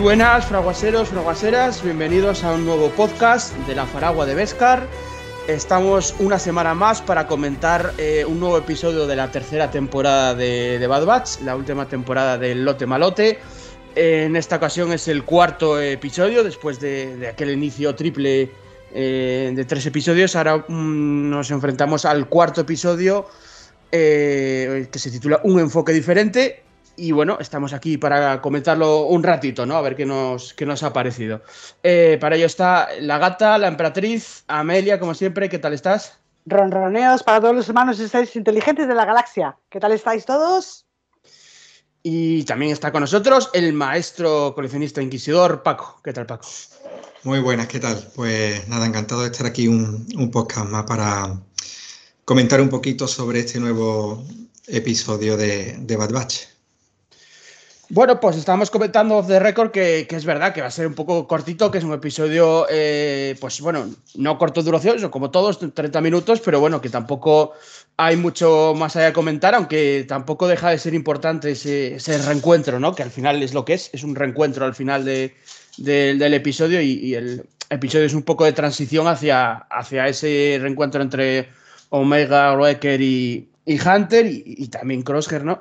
Buenas, fraguaseros, fraguaseras, bienvenidos a un nuevo podcast de la Faragua de Vescar. Estamos una semana más para comentar eh, un nuevo episodio de la tercera temporada de, Bad Batch, la última temporada del Lote Malote. en esta ocasión es el cuarto episodio, después de, aquel inicio triple eh, de tres episodios. Ahora mm, nos enfrentamos al cuarto episodio eh, que se titula Un enfoque diferente y bueno, estamos aquí para comentarlo un ratito, ¿no? A ver qué nos, qué nos ha parecido. Eh, para ello está la gata, la emperatriz, Amelia, como siempre, ¿qué tal estás? Ronroneos para todos los hermanos y seres inteligentes de la galaxia. ¿Qué tal estáis todos? Y también está con nosotros el maestro coleccionista inquisidor, Paco. ¿Qué tal, Paco? Muy buenas, ¿qué tal? Pues nada, encantado de estar aquí un, un podcast más para comentar un poquito sobre este nuevo episodio de, de Bad Batch. Bueno, pues estábamos comentando off the record que, es verdad que va a ser un poco cortito, que es un episodio, eh, pues bueno, no corto duración, como todos, 30 minutos, pero bueno, que tampoco hay mucho más allá de comentar, aunque tampoco deja de ser importante ese, reencuentro, ¿no? Que al final es lo que es, es un reencuentro al final del episodio y, el episodio es un poco de transición hacia, hacia ese reencuentro entre Omega, Wrecker y, Hunter y, también Crosshair, ¿no?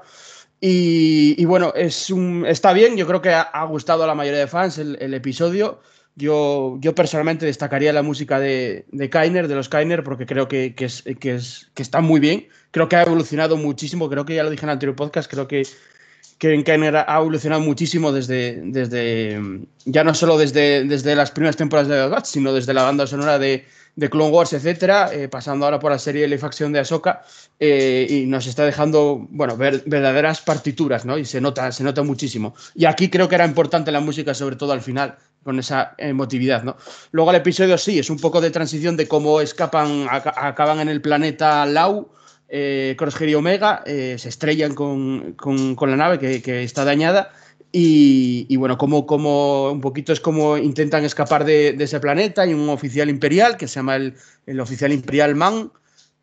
Y, bueno, es un, está bien, yo creo que ha, gustado a la mayoría de fans el, episodio. Yo, yo, personalmente destacaría la música de, de Kainer, de los Kainer, porque creo que, que, es, que, es, que está muy bien. Creo que ha evolucionado muchísimo, creo que ya lo dije en el anterior podcast, creo que, que Kainer ha evolucionado muchísimo desde, desde ya no solo desde, desde las primeras temporadas de The Batch, sino desde la banda sonora de, de Clone Wars, etcétera, eh, pasando ahora por la serie de facción de Ahsoka, eh, y nos está dejando, bueno, ver, verdaderas partituras, ¿no? Y se nota, se nota muchísimo. Y aquí creo que era importante la música, sobre todo al final, con esa emotividad, ¿no? Luego el episodio sí, es un poco de transición de cómo escapan, acaban en el planeta Lau, eh, y Omega, se estrellan con, la nave que está dañada y, bueno, como, como un poquito es como intentan escapar de, ese planeta. Hay un oficial imperial que se llama el, el oficial imperial Man.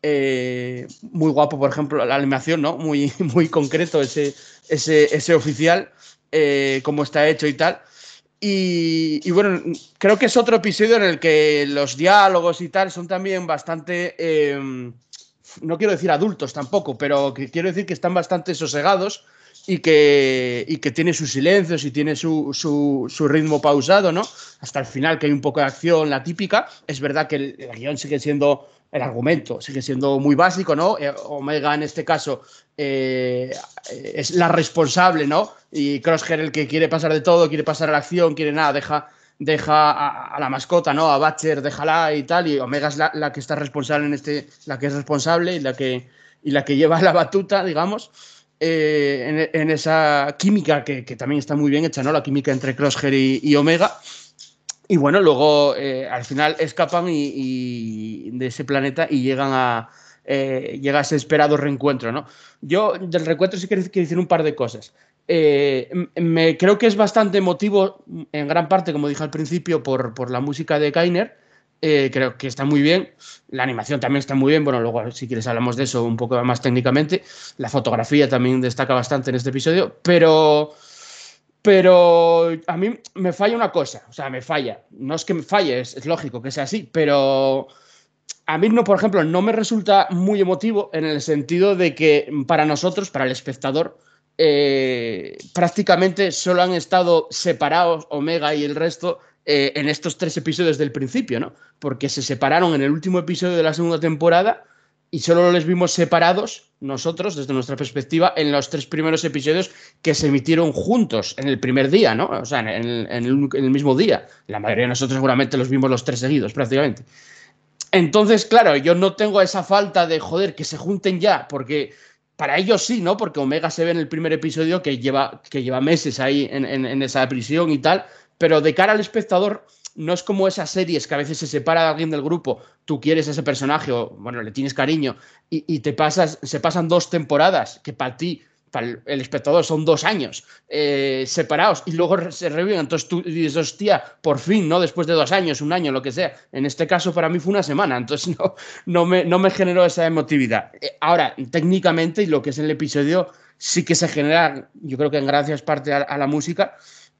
Eh, muy guapo, por ejemplo, la animación, ¿no? Muy, muy concreto ese, ese, ese oficial, eh, cómo está hecho y tal. Y, bueno, creo que es otro episodio en el que los diálogos y tal son también bastante, eh, no quiero decir adultos tampoco, pero quiero decir que están bastante sosegados y que, y que tiene sus silencios y tiene su, su, ritmo pausado, ¿no? Hasta el final, que hay un poco de acción, la típica. Es verdad que el, guion sigue siendo, el argumento sigue siendo muy básico, ¿no? Eh, Omega en este caso eh, es la responsable, ¿no? Y Crosshair el que quiere pasar de todo, quiere pasar a la acción, quiere nada, deja, deja a, la mascota, ¿no? A Batcher, déjala y tal, y Omega es la, la, que está responsable en este, la que es responsable y la que, y la que lleva la batuta, digamos. Eh, en, esa química que, también está muy bien hecha, ¿no? La química entre Crosshair y, Omega. Y bueno, luego eh, al final escapan de ese planeta y llegan a, eh, llega ese esperado reencuentro, ¿no? Yo del reencuentro sí quiero, decir un par de cosas. me, creo que es bastante emotivo, en gran parte, como dije al principio, por, por la música de Kainer eh, creo que está muy bien. La animación también está muy bien. Bueno, luego, si quieres, hablamos de eso un poco más técnicamente. La fotografía también destaca bastante en este episodio. Pero. Pero a mí me falla una cosa. O sea, me falla. No es que me falle, es, lógico que sea así. Pero. A mí, no, por ejemplo, no me resulta muy emotivo en el sentido de que para nosotros, para el espectador, eh, prácticamente solo han estado separados Omega y el resto eh, en estos tres episodios del principio, ¿no? Porque se separaron en el último episodio de la segunda temporada y solo les vimos separados nosotros, desde nuestra perspectiva, en los tres primeros episodios que se emitieron juntos en el primer día, ¿no? O sea, en el, mismo día. La mayoría de nosotros seguramente los vimos los tres seguidos, prácticamente. Entonces, claro, yo no tengo esa falta de, joder, que se junten ya, porque para ellos sí, ¿no? Porque Omega se ve en el primer episodio que lleva, que lleva meses ahí en, en esa prisión y tal, pero de cara al espectador no es como esas series que a veces se separa alguien del grupo, tú quieres a ese personaje o, bueno, le tienes cariño y, te pasas, se pasan dos temporadas que para ti, para el espectador son dos años eh, separados y luego se reviven, entonces tú dices, hostia, por fin, ¿no? Después de dos años, un año, lo que sea. En este caso para mí fue una semana, entonces no, no, me, no me generó esa emotividad. Eh, ahora, técnicamente y lo que es el episodio sí que se genera, yo creo que en gracias parte a la música,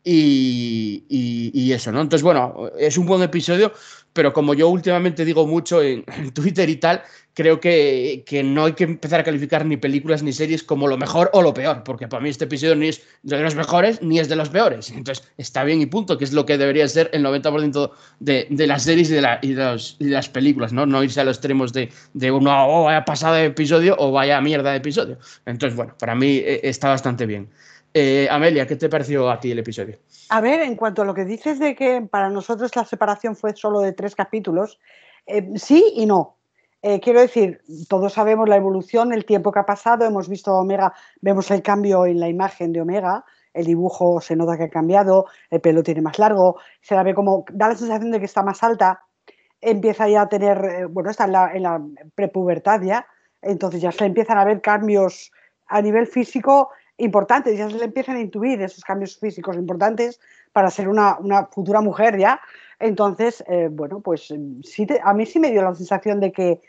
y, eso, ¿no? Entonces, bueno, es un buen episodio, pero como yo últimamente digo mucho en, Twitter y tal, creo que, que, no hay que empezar a calificar ni películas ni series como lo mejor o lo peor, porque para mí este episodio ni es de los mejores ni es de los peores. Entonces, está bien y punto, que es lo que debería ser el 90% de, de, las series y de, las películas, ¿no? No irse a los extremos de, de uno, oh, vaya pasada de episodio o vaya mierda de episodio. Entonces, bueno, para mí eh, está bastante bien. Eh, Amelia, ¿qué te pareció a ti el episodio? A ver, en cuanto a lo que dices de que para nosotros la separación fue solo de tres capítulos, eh, sí y no. Eh, quiero decir, todos sabemos la evolución, el tiempo que ha pasado, hemos visto Omega, vemos el cambio en la imagen de Omega, el dibujo se nota que ha cambiado, el pelo tiene más largo, se la ve como, da la sensación de que está más alta, empieza ya a tener, bueno, está en la, en la prepubertad ya, entonces ya se empiezan a ver cambios a nivel físico importantes, ya se le empiezan a intuir esos cambios físicos importantes para ser una, futura mujer ya. Entonces, eh, bueno, pues sí a mí sí me dio la sensación de que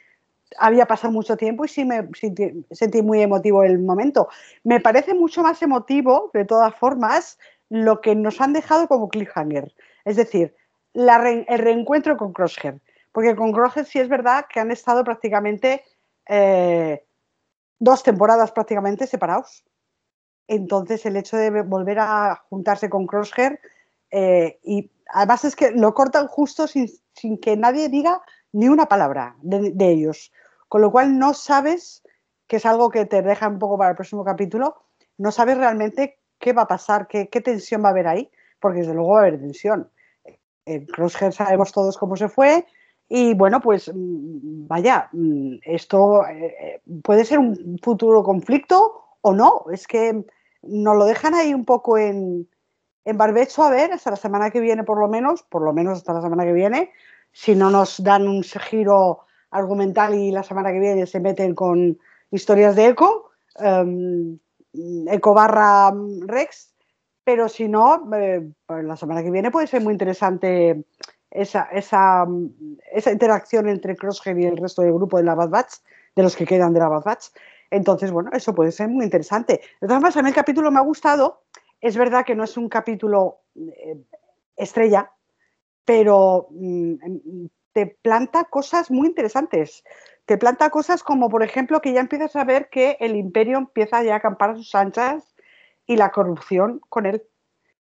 había pasado mucho tiempo y sí me sentí, muy emotivo el momento. Me parece mucho más emotivo, de todas formas, lo que nos han dejado como cliffhanger. Es decir, el reencuentro con Crosshair. Porque con Crosshair sí es verdad que han estado prácticamente eh, dos temporadas prácticamente separados. Entonces, el hecho de volver a juntarse con Crosshair, eh, y además es que lo cortan justo sin, que nadie diga ni una palabra de, ellos. Con lo cual, no sabes, que es algo que te deja un poco para el próximo capítulo, no sabes realmente qué va a pasar, qué, tensión va a haber ahí, porque desde luego va a haber tensión. En Crosshair sabemos todos cómo se fue, y bueno, pues mm, vaya, mm, esto eh, eh, puede ser un futuro conflicto o no. Es que nos lo dejan ahí un poco en, en barbecho a ver hasta la semana que viene por lo menos, por lo menos hasta la semana que viene, si no nos dan un giro argumental y la semana que viene se meten con historias de Eco, um, Eco barra Rex, pero si no, eh, pues la semana que viene puede ser muy interesante esa, esa, esa interacción entre Crosshair y el resto del grupo de la Bad Batch, de los que quedan de la Bad Batch. Entonces, bueno, eso puede ser muy interesante. De todas formas, a mí el capítulo me ha gustado. Es verdad que no es un capítulo eh, estrella, pero mm, te planta cosas muy interesantes. Te planta cosas como, por ejemplo, que ya empiezas a ver que el imperio empieza ya a acampar a sus anchas y la corrupción con él.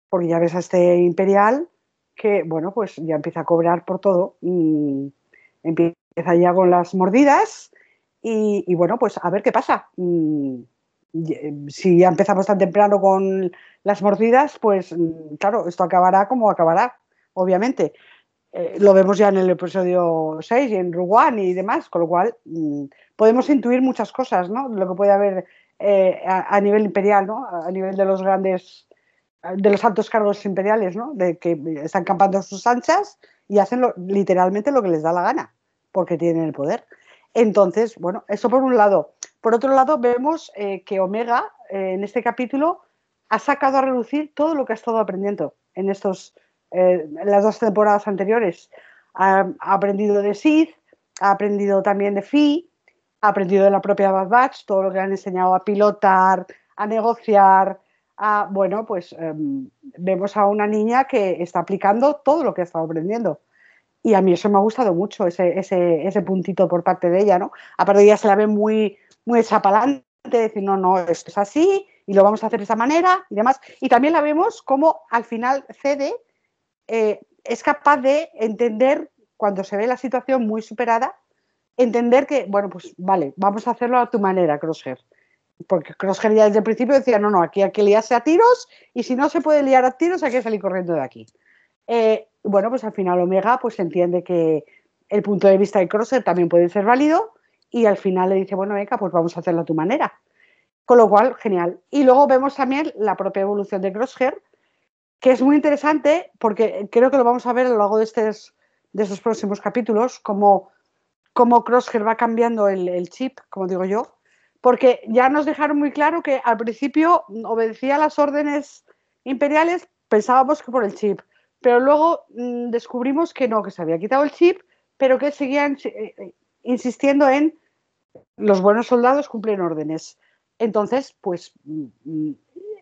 Porque ya ves a este imperial que, bueno, pues ya empieza a cobrar por todo. Mm, empieza ya con las mordidas y, bueno, pues a ver qué pasa. Mm, eh, si ya empezamos tan temprano con las mordidas, pues mm, claro, esto acabará como acabará, obviamente. Eh, lo vemos ya en el episodio 6 y en Ruan y demás, con lo cual mm, podemos intuir muchas cosas, ¿no? Lo que puede haber eh, a, nivel imperial, ¿no? A nivel de los grandes, de los altos cargos imperiales, ¿no? De que están campando sus anchas y hacen literalmente lo que les da la gana, porque tienen el poder. Entonces, bueno, eso por un lado. Por otro lado, vemos eh, que Omega, eh, en este capítulo, ha sacado a relucir todo lo que ha estado aprendiendo en estos, eh, las dos temporadas anteriores. Ha, aprendido de Sid, ha aprendido también de Fi, ha aprendido de la propia Bad Batch, todo lo que han enseñado a pilotar, a negociar, a, bueno, pues em, vemos a una niña que está aplicando todo lo que ha estado aprendiendo. Y a mí eso me ha gustado mucho, ese, ese, puntito por parte de ella, ¿no? Aparte ella se la ve muy, muy echapalante, decir, no, no, esto es así y lo vamos a hacer de esa manera y demás. Y también la vemos como al final cede, eh, es capaz de entender cuando se ve la situación muy superada, entender que, bueno, pues vale, vamos a hacerlo a tu manera, Crosshair. Porque Crosshair ya desde el principio decía, no, no, aquí hay que liarse a tiros y si no se puede liar a tiros hay que salir corriendo de aquí. Eh, bueno, pues al final Omega pues entiende que el punto de vista de Crosser también puede ser válido y al final le dice, bueno, venga, pues vamos a hacerlo a tu manera. Con lo cual, genial. Y luego vemos también la propia evolución de Crosshair, que es muy interesante porque creo que lo vamos a ver a lo largo de, estos, de estos próximos capítulos, como cómo Crosshair va cambiando el, el, chip, como digo yo, porque ya nos dejaron muy claro que al principio obedecía las órdenes imperiales, pensábamos que por el chip, pero luego mm, descubrimos que no, que se había quitado el chip, pero que seguían eh, eh, insistiendo en los buenos soldados cumplen órdenes. Entonces, pues mm, mm,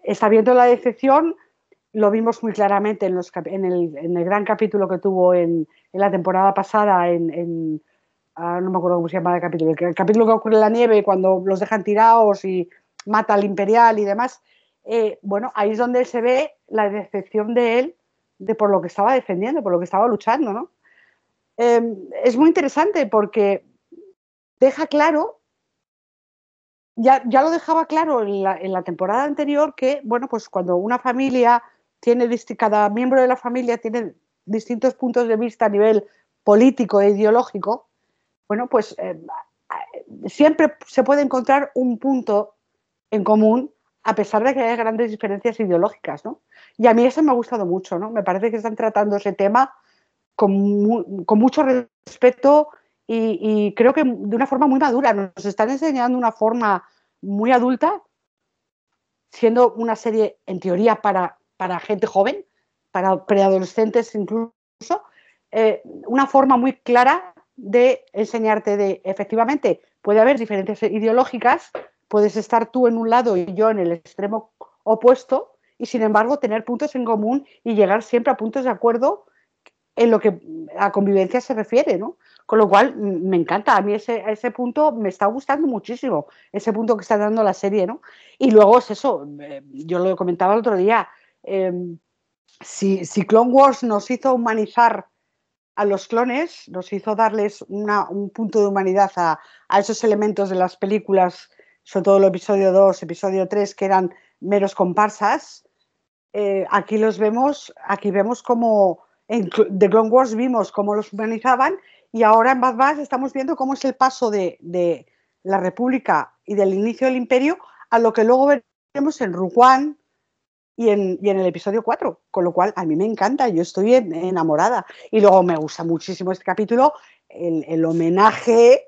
está viendo la decepción, lo vimos muy claramente en, los, en, el, en el, gran capítulo que tuvo en, en la temporada pasada, en, ah, no me acuerdo cómo se llama el capítulo, el, capítulo que ocurre en la nieve cuando los dejan tirados y mata al imperial y demás. Eh, bueno, ahí es donde se ve la decepción de él de por lo que estaba defendiendo, por lo que estaba luchando, ¿no? Em, es muy interesante porque deja claro, ya, ya lo dejaba claro en la, temporada anterior, que, bueno, pues cuando una familia tiene, cada miembro de la familia tiene distintos puntos de vista a nivel político e ideológico, bueno, pues eh, siempre se puede encontrar un punto en común a pesar de que haya grandes diferencias ideológicas, ¿no? Y a mí eso me ha gustado mucho, ¿no? Me parece que están tratando ese tema con, mucho respeto y, y, creo que de una forma muy madura. Nos están enseñando una forma muy adulta, siendo una serie en teoría para para gente joven, para preadolescentes incluso, eh, una forma muy clara de enseñarte de, efectivamente, puede haber diferencias ideológicas, puedes estar tú en un lado y yo en el extremo opuesto, y sin embargo tener puntos en común y llegar siempre a puntos de acuerdo en lo que a convivencia se refiere, ¿no? Con lo cual, me encanta, a mí ese, ese punto me está gustando muchísimo, ese punto que está dando la serie, ¿no? Y luego es eso, eh, yo lo comentaba el otro día, Em, si, si, Clone Wars nos hizo humanizar a los clones, nos hizo darles un punto de humanidad a, esos elementos de las películas, sobre todo el episodio 2, episodio 3, que eran meros comparsas, eh, aquí los vemos, aquí vemos como en The Clone Wars vimos cómo los humanizaban y ahora en Bad Batch estamos viendo cómo es el paso de, de, la República y del inicio del Imperio a lo que luego veremos en One, y en, y en, el episodio 4, con lo cual a mí me encanta, yo estoy enamorada. Y luego me gusta muchísimo este capítulo, el, el homenaje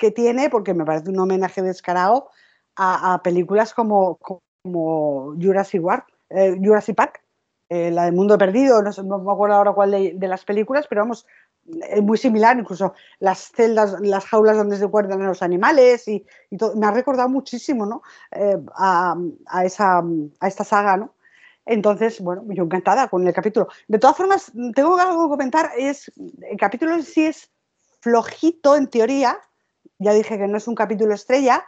que tiene, porque me parece un homenaje descarado a, películas como, como Jurassic, World, eh, Jurassic Park, eh, la del Mundo Perdido, no, me acuerdo ahora cuál de, las películas, pero vamos, es muy similar, incluso las celdas, las jaulas donde se guardan los animales y, todo, me ha recordado muchísimo ¿no? Eh, a, a, esa, a esta saga, ¿no? Entonces, bueno, yo encantada con el capítulo. De todas formas, tengo algo que comentar, es, el capítulo en sí es flojito en teoría, ya dije que no es un capítulo estrella,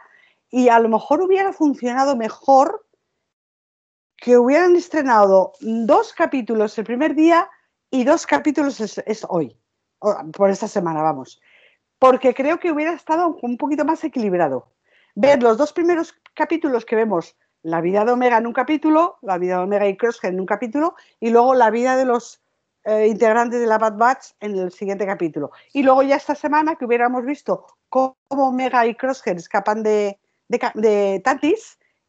y a lo mejor hubiera funcionado mejor que hubieran estrenado dos capítulos el primer día y dos capítulos es, hoy, por esta semana, vamos. Porque creo que hubiera estado un poquito más equilibrado. Ver los dos primeros capítulos que vemos la vida de Omega en un capítulo, la vida de Omega y Crosshair en un capítulo, y luego la vida de los eh, integrantes de la Bad Batch en el siguiente capítulo. Y luego ya esta semana que hubiéramos visto cómo Omega y Crosshair escapan de, de, de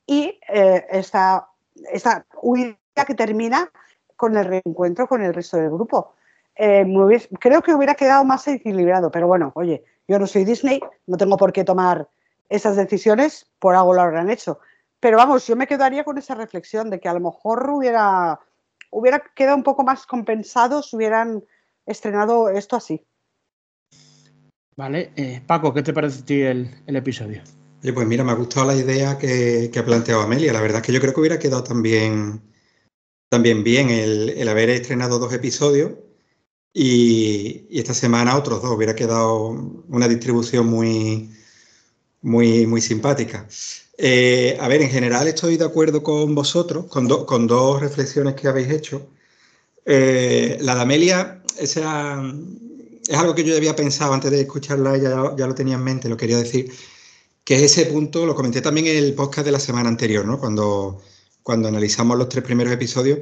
y eh, esta, esta huida que termina con el reencuentro con el resto del grupo. Eh, creo que hubiera quedado más equilibrado, pero bueno, oye, yo no soy Disney, no tengo por qué tomar esas decisiones, por algo lo habrán hecho. Pero vamos, yo me quedaría con esa reflexión de que a lo mejor hubiera, hubiera quedado un poco más compensado si hubieran estrenado esto así. Vale, eh, Paco, ¿qué te parece a ti el, el episodio? Oye, pues mira, me ha gustado la idea que, que, ha planteado Amelia. La verdad es que yo creo que hubiera quedado también, también bien el, el haber estrenado dos episodios y, y, esta semana otros dos. Hubiera quedado una distribución muy, muy, muy simpática. Eh, a ver, en general estoy de acuerdo con vosotros, con, do, con dos reflexiones que habéis hecho. Eh, la de Amelia, esa, es algo que yo ya había pensado antes de escucharla, ya, ya lo tenía en mente, lo quería decir, que es ese punto, lo comenté también en el podcast de la semana anterior, ¿no? cuando, cuando analizamos los tres primeros episodios,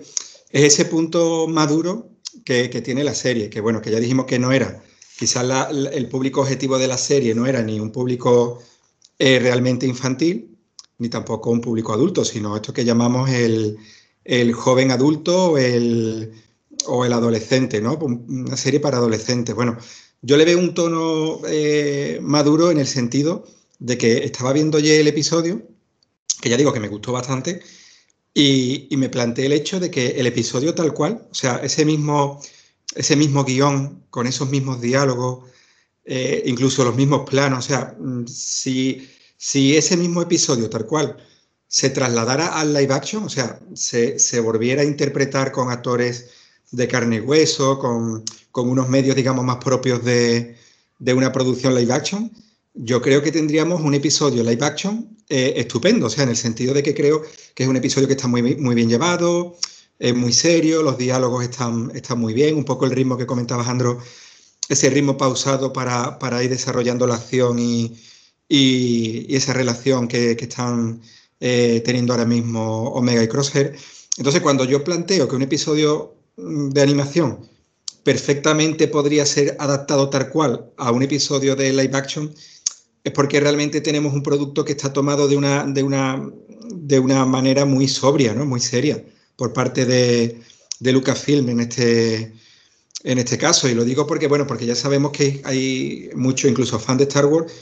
es ese punto maduro que, tiene la serie, que bueno, que ya dijimos que no era, quizás el público objetivo de la serie no era ni un público eh, realmente infantil, ni tampoco un público adulto, sino esto que llamamos el, el joven adulto o el, o el, adolescente, ¿no? Una serie para adolescentes. Bueno, yo le veo un tono eh, maduro en el sentido de que estaba viendo ya el episodio, que ya digo que me gustó bastante, y, y, me planteé el hecho de que el episodio tal cual, o sea, ese mismo, ese mismo guion, con esos mismos diálogos, eh, incluso los mismos planos, o sea, mm, si si ese mismo episodio, tal cual, se trasladara al live action, o sea, se, volviera a interpretar con actores de carne y hueso, con, unos medios, digamos, más propios de, una producción live action, yo creo que tendríamos un episodio live action eh, estupendo, o sea, en el sentido de que creo que es un episodio que está muy, muy bien llevado, es muy serio, los diálogos están, están muy bien, un poco el ritmo que comentaba Andro, ese ritmo pausado para, ir desarrollando la acción y, esa relación que, están eh, teniendo ahora mismo Omega y Crosshair. Entonces, cuando yo planteo que un episodio mm, de animación perfectamente podría ser adaptado tal cual a un episodio de live action, es porque realmente tenemos un producto que está tomado de una, de una, de una manera muy sobria, ¿no? muy seria, por parte de, de Lucasfilm en este, en este caso. Y lo digo porque, bueno, porque ya sabemos que hay muchos, incluso fans de Star Wars,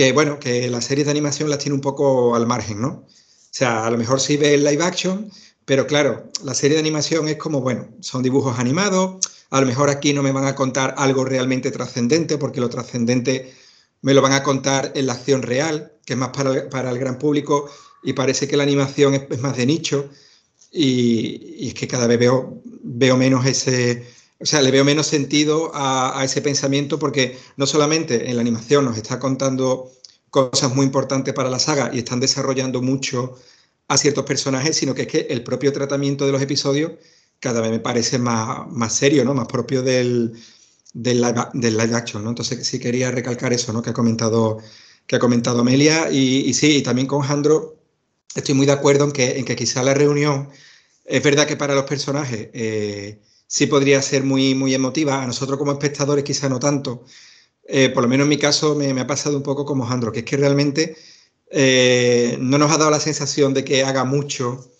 que bueno, que las series de animación las tiene un poco al margen, ¿no? O sea, a lo mejor sí ve el live action, pero claro, la serie de animación es como, bueno, son dibujos animados, a lo mejor aquí no me van a contar algo realmente trascendente, porque lo trascendente me lo van a contar en la acción real, que es más para, el gran público, y parece que la animación es, más de nicho, y, es que cada vez veo, veo menos ese, o sea, le veo menos sentido a, ese pensamiento porque no solamente en la animación nos está contando cosas muy importantes para la saga y están desarrollando mucho a ciertos personajes, sino que es que el propio tratamiento de los episodios cada vez me parece más, más serio, ¿no? Más propio del, del, live, action, ¿no? Entonces sí quería recalcar eso, ¿no? Que ha comentado, que ha comentado Amelia. Y, sí, y también con Jandro estoy muy de acuerdo en que, en que quizá la reunión, es verdad que para los personajes... Eh, sí podría ser muy, muy emotiva. A nosotros como espectadores quizá no tanto. Eh, por lo menos en mi caso me, ha pasado un poco como Jandro, que es que realmente eh, no nos ha dado la sensación de que haga mucho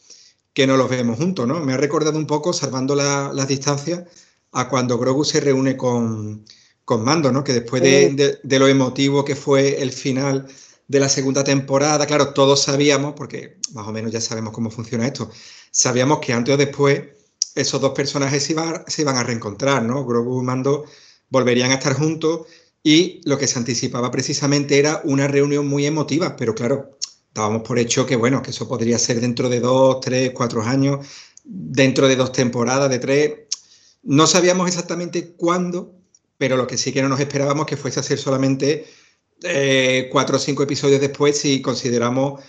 que no los vemos juntos, ¿no? Me ha recordado un poco, salvando las distancias, a cuando Grogu se reúne con, con Mando, ¿no? Que después de, de, lo emotivo que fue el final de la segunda temporada, claro, todos sabíamos, porque más o menos ya sabemos cómo funciona esto, sabíamos que antes o después esos dos personajes se iban, a reencontrar, ¿no? Grogu y Mando volverían a estar juntos y lo que se anticipaba precisamente era una reunión muy emotiva, pero claro, dábamos por hecho que, bueno, que eso podría ser dentro de dos, tres, cuatro años, dentro de dos temporadas, de tres. No sabíamos exactamente cuándo, pero lo que sí que no nos esperábamos que fuese a ser solamente eh, cuatro o cinco episodios después si consideramos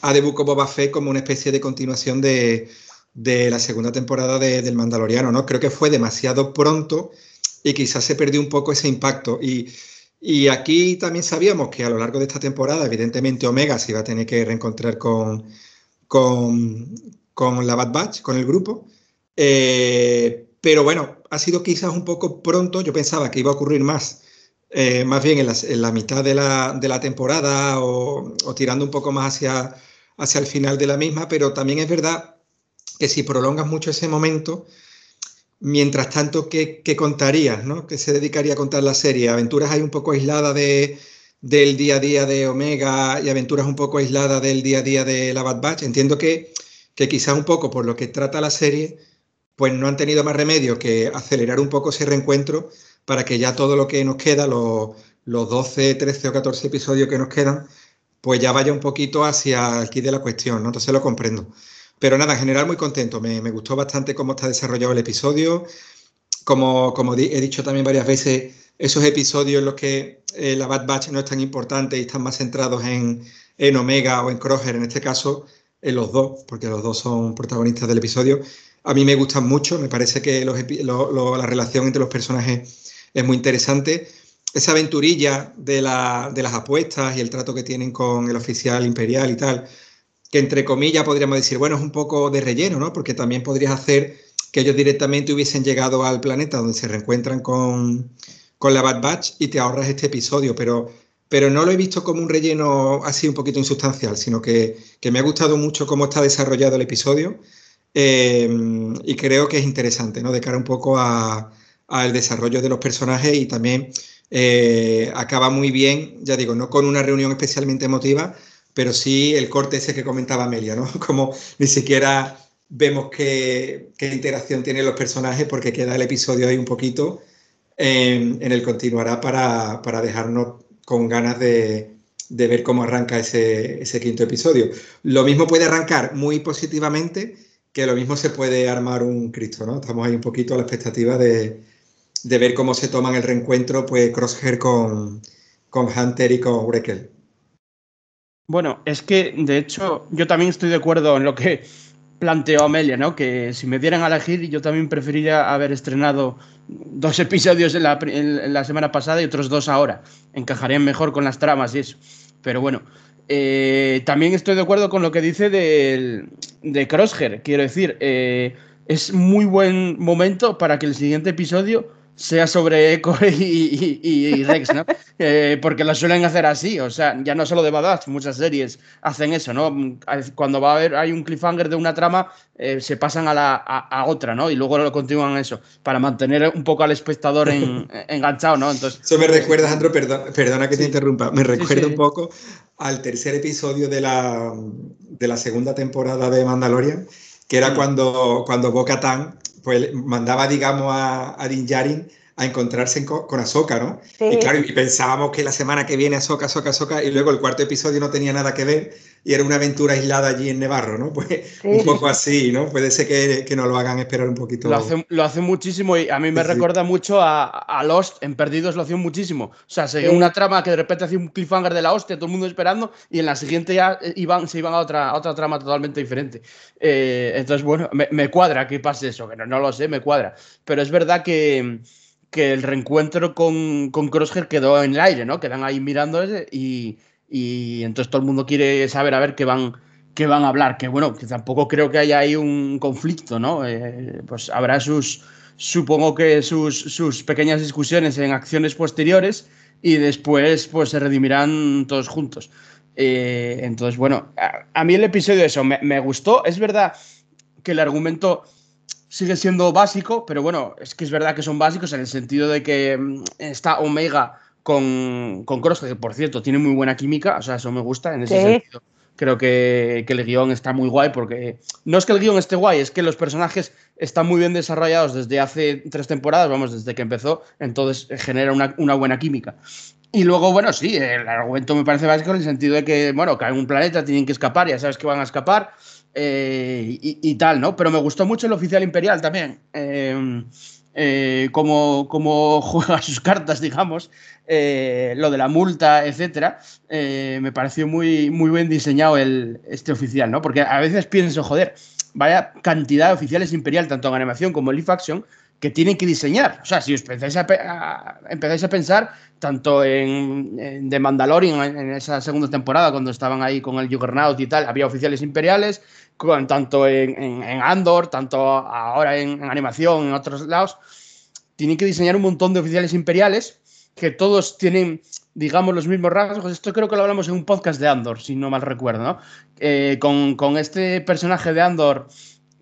a The Book Boba Fett como una especie de continuación de, de la segunda temporada de, del Mandaloriano, ¿no? Creo que fue demasiado pronto y quizás se perdió un poco ese impacto. Y, y, aquí también sabíamos que a lo largo de esta temporada, evidentemente, Omega se iba a tener que reencontrar con, con, con la Bad Batch, con el grupo. Eh, pero bueno, ha sido quizás un poco pronto. Yo pensaba que iba a ocurrir más, eh, más bien en la, en la mitad de la, de la temporada o, o, tirando un poco más hacia, hacia el final de la misma, pero también es verdad que si prolongas mucho ese momento, mientras tanto, ¿qué, contarías? ¿no? ¿Qué se dedicaría a contar la serie? ¿Aventuras hay un poco aisladas de, del día a día de Omega y aventuras un poco aisladas del día a día de la Bad Batch? Entiendo que, que quizás un poco por lo que trata la serie, pues no han tenido más remedio que acelerar un poco ese reencuentro para que ya todo lo que nos queda, los, los 12, 13 o 14 episodios que nos quedan, pues ya vaya un poquito hacia kit de la cuestión, ¿no? Entonces lo comprendo. Pero nada, en general muy contento. Me, gustó bastante cómo está desarrollado el episodio. Como, como he dicho también varias veces, esos episodios en los que eh, la Bad Batch no es tan importante y están más centrados en, en Omega o en Croger, en este caso, en los dos, porque los dos son protagonistas del episodio. A mí me gustan mucho, me parece que la relación entre los personajes es muy interesante. Esa aventurilla de, de las apuestas y el trato que tienen con el oficial imperial y tal, que entre comillas podríamos decir, bueno, es un poco de relleno, ¿no? Porque también podrías hacer que ellos directamente hubiesen llegado al planeta donde se reencuentran con, la Bad Batch y te ahorras este episodio, pero, pero no lo he visto como un relleno así un poquito insustancial, sino que, me ha gustado mucho cómo está desarrollado el episodio eh, y creo que es interesante, ¿no? De cara un poco al desarrollo de los personajes y también eh, acaba muy bien, ya digo, no con una reunión especialmente emotiva, pero sí el corte ese que comentaba Amelia, ¿no? Como ni siquiera vemos qué, interacción tienen los personajes porque queda el episodio ahí un poquito en, el continuará para, dejarnos con ganas de, de ver cómo arranca ese, ese quinto episodio. Lo mismo puede arrancar muy positivamente, que lo mismo se puede armar un Cristo, ¿no? Estamos ahí un poquito a la expectativa de, de ver cómo se toman el reencuentro, pues Crosshair con, con Hunter y con Wrecker. Bueno, es que de hecho yo también estoy de acuerdo en lo que planteó Amelia, ¿no? Que si me dieran a elegir, yo también preferiría haber estrenado dos episodios en la, semana pasada y otros dos ahora. Encajarían mejor con las tramas y eso. Pero bueno, eh, también estoy de acuerdo con lo que dice de, de Crosshair. Quiero decir, eh, es muy buen momento para que el siguiente episodio sea sobre Echo y, Rex, ¿no? Eh, porque lo suelen hacer así, o sea, ya no solo de Badass, muchas series hacen eso, ¿no? Cuando va a haber, hay un cliffhanger de una trama, eh, se pasan a, la, a, otra, ¿no? Y luego lo continúan eso, para mantener un poco al espectador enganchado, ¿no? Entonces, eso me recuerda, Andro, perdona que te interrumpa, me recuerda un poco al tercer episodio de la, de la segunda temporada de Mandalorian, que era mm. cuando, cuando Boca Tan pues mandaba, digamos, a, a Din Djarin a encontrarse con Ahsoka, ¿no? Y claro, y pensábamos que la semana que viene Ahsoka, Ahsoka, Ahsoka, y luego el cuarto episodio no tenía nada que ver y era una aventura aislada allí en Nevarro, ¿no? Pues un poco así, ¿no? Puede ser que, que nos lo hagan esperar un poquito. Lo hace, lo hace muchísimo y a mí me recuerda mucho a, a, Lost, en Perdidos lo hacía muchísimo. O sea, seguía una trama que de repente hacía un cliffhanger de la hostia, todo el mundo esperando, y en la siguiente ya iban, se iban a otra, otra trama totalmente diferente. Eh, entonces, bueno, me, me, cuadra que pase eso, que no, no lo sé, me cuadra. Pero es verdad que que el reencuentro con, con Crosshair quedó en el aire, ¿no? Quedan ahí mirando y, y entonces todo el mundo quiere saber a ver qué van, qué van a hablar. Que bueno, que tampoco creo que haya ahí un conflicto, ¿no? Eh, pues habrá sus, supongo que sus, sus pequeñas discusiones en acciones posteriores y después pues se redimirán todos juntos. Eh, entonces, bueno, a, mí el episodio eso me, me gustó. Es verdad que el argumento sigue siendo básico, pero bueno, es que es verdad que son básicos en el sentido de que mm, está Omega con, con Cross, que por cierto tiene muy buena química, o sea, eso me gusta en ese sentido. Creo que, que, el guion está muy guay porque no es que el guion esté guay, es que los personajes están muy bien desarrollados desde hace tres temporadas, vamos, desde que empezó, entonces genera una, una buena química. Y luego, bueno, sí, el argumento me parece básico en el sentido de que, bueno, caen en un planeta, tienen que escapar, ya sabes que van a escapar, eh, y, tal, ¿no? Pero me gustó mucho el oficial imperial también. Eh, eh, como, como, juega sus cartas, digamos, lo de la multa, etcétera, me pareció muy, muy bien diseñado el, este oficial, ¿no? Porque a veces pienso, joder, vaya cantidad de oficiales imperial, tanto en animación como en live action, que tienen que diseñar. O sea, si os empezáis a, empezáis a pensar tanto en, The Mandalorian, en, esa segunda temporada, cuando estaban ahí con el Juggernaut y tal, había oficiales imperiales, con, tanto en, Andor, tanto ahora en, animación, en otros lados, tienen que diseñar un montón de oficiales imperiales que todos tienen, digamos, los mismos rasgos. Esto creo que lo hablamos en un podcast de Andor, si no mal recuerdo. Eh, con, con este personaje de Andor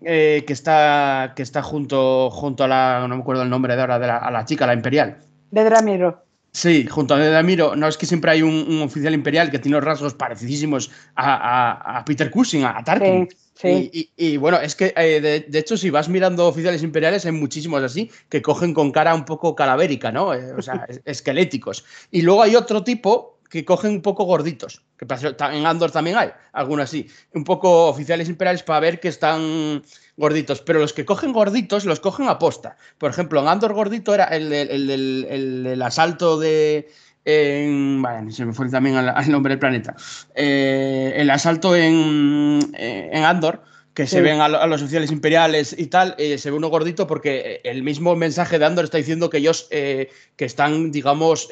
eh, que, está, que está junto, junto a la, no me acuerdo el nombre de ahora, de la, a la chica, la imperial. De Dramiro. Sí, junto a Dramiro. No es que siempre hay un, oficial imperial que tiene rasgos parecidísimos a, a, Peter Cushing, a, Tarkin. Sí, Y, bueno, es que eh, de, hecho, si vas mirando oficiales imperiales, hay muchísimos así que cogen con cara un poco calavérica, ¿no? Eh, o sea, esqueléticos. Y luego hay otro tipo que cogen un poco gorditos, que en Andor también hay, algunos así, un poco oficiales imperiales para ver que están gorditos, pero los que cogen gorditos los cogen a posta. Por ejemplo, en Andor gordito era el, el, asalto de... En, se me fue también al, nombre del planeta. Eh, el asalto en, en Andor que se ven a, los oficiales imperiales y tal, eh, se ve uno gordito porque eh, el mismo mensaje de Andor está diciendo que ellos eh, que están, digamos,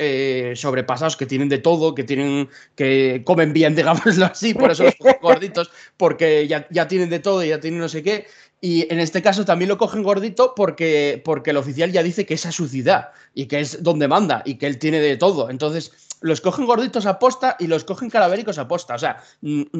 sobrepasados, que tienen de todo, que tienen, que comen bien, digámoslo así, por eso los gorditos, porque ya, ya tienen de todo y ya tienen no sé qué. Y en este caso también lo cogen gordito porque, porque el oficial ya dice que esa es su ciudad y que es donde manda y que él tiene de todo. Entonces, los cogen gorditos a posta y los cogen calavéricos a posta. O sea,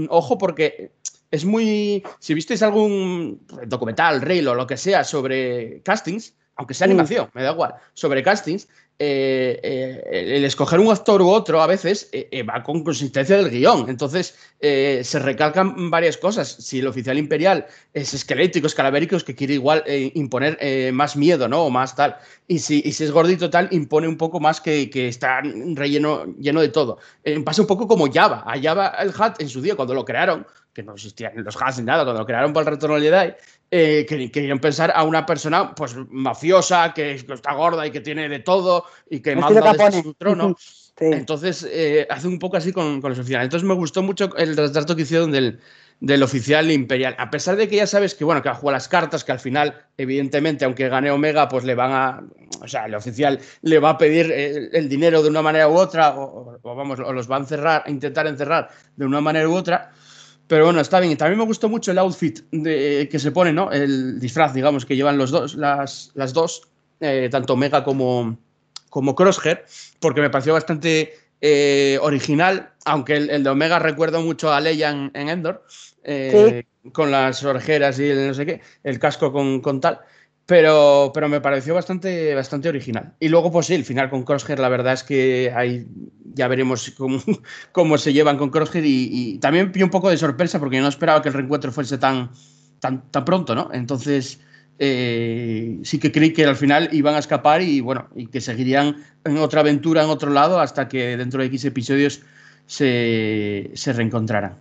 ojo porque es muy. Si visteis algún documental, reel o lo que sea sobre castings, aunque sea animación, me da igual, sobre castings, eh, el escoger un actor u otro a veces va con consistencia del guion. Entonces se recalcan varias cosas. Si el oficial imperial es esquelético, es calavérico, es que quiere igual imponer más miedo, ¿no? O más tal. Y si, si, es gordito tal, impone un poco más que, que está relleno lleno de todo. pasa un poco como Java. A Java el Hat en su día, cuando lo crearon, que no existían los hats ni nada, cuando lo crearon para el retorno de Jedi, eh, querían pensar a una persona pues mafiosa, que, está gorda y que tiene de todo y que manda desde su trono. Entonces, eh, hace un poco así con, los oficiales. Entonces, me gustó mucho el retrato que hicieron del, del oficial imperial. A pesar de que ya sabes que, bueno, que juega las cartas, que al final, evidentemente, aunque gane Omega, pues le van a. O sea, el oficial le va a pedir el, el dinero de una manera u otra, o, vamos, o los va a encerrar, a intentar encerrar de una manera u otra. Pero bueno, está bien. Y también me gustó mucho el outfit de, que se pone, ¿no? El disfraz, digamos, que llevan los dos, las, las dos, eh, tanto Omega como, como Crosshair, porque me pareció bastante eh, original, aunque el, de Omega recuerda mucho a Leia en, Endor, eh, con las orejeras y el no sé qué, el casco con, con tal. Pero, pero me pareció bastante, bastante original. Y luego, pues sí, el final con Crosshair, la verdad es que hay, ya veremos cómo, cómo se llevan con Crosshair. Y, también vi un poco de sorpresa porque no esperaba que el reencuentro fuese tan, tan, tan pronto, ¿no? Entonces, eh, sí que creí que al final iban a escapar y bueno, y que seguirían en otra aventura en otro lado hasta que dentro de X episodios se, se reencontraran.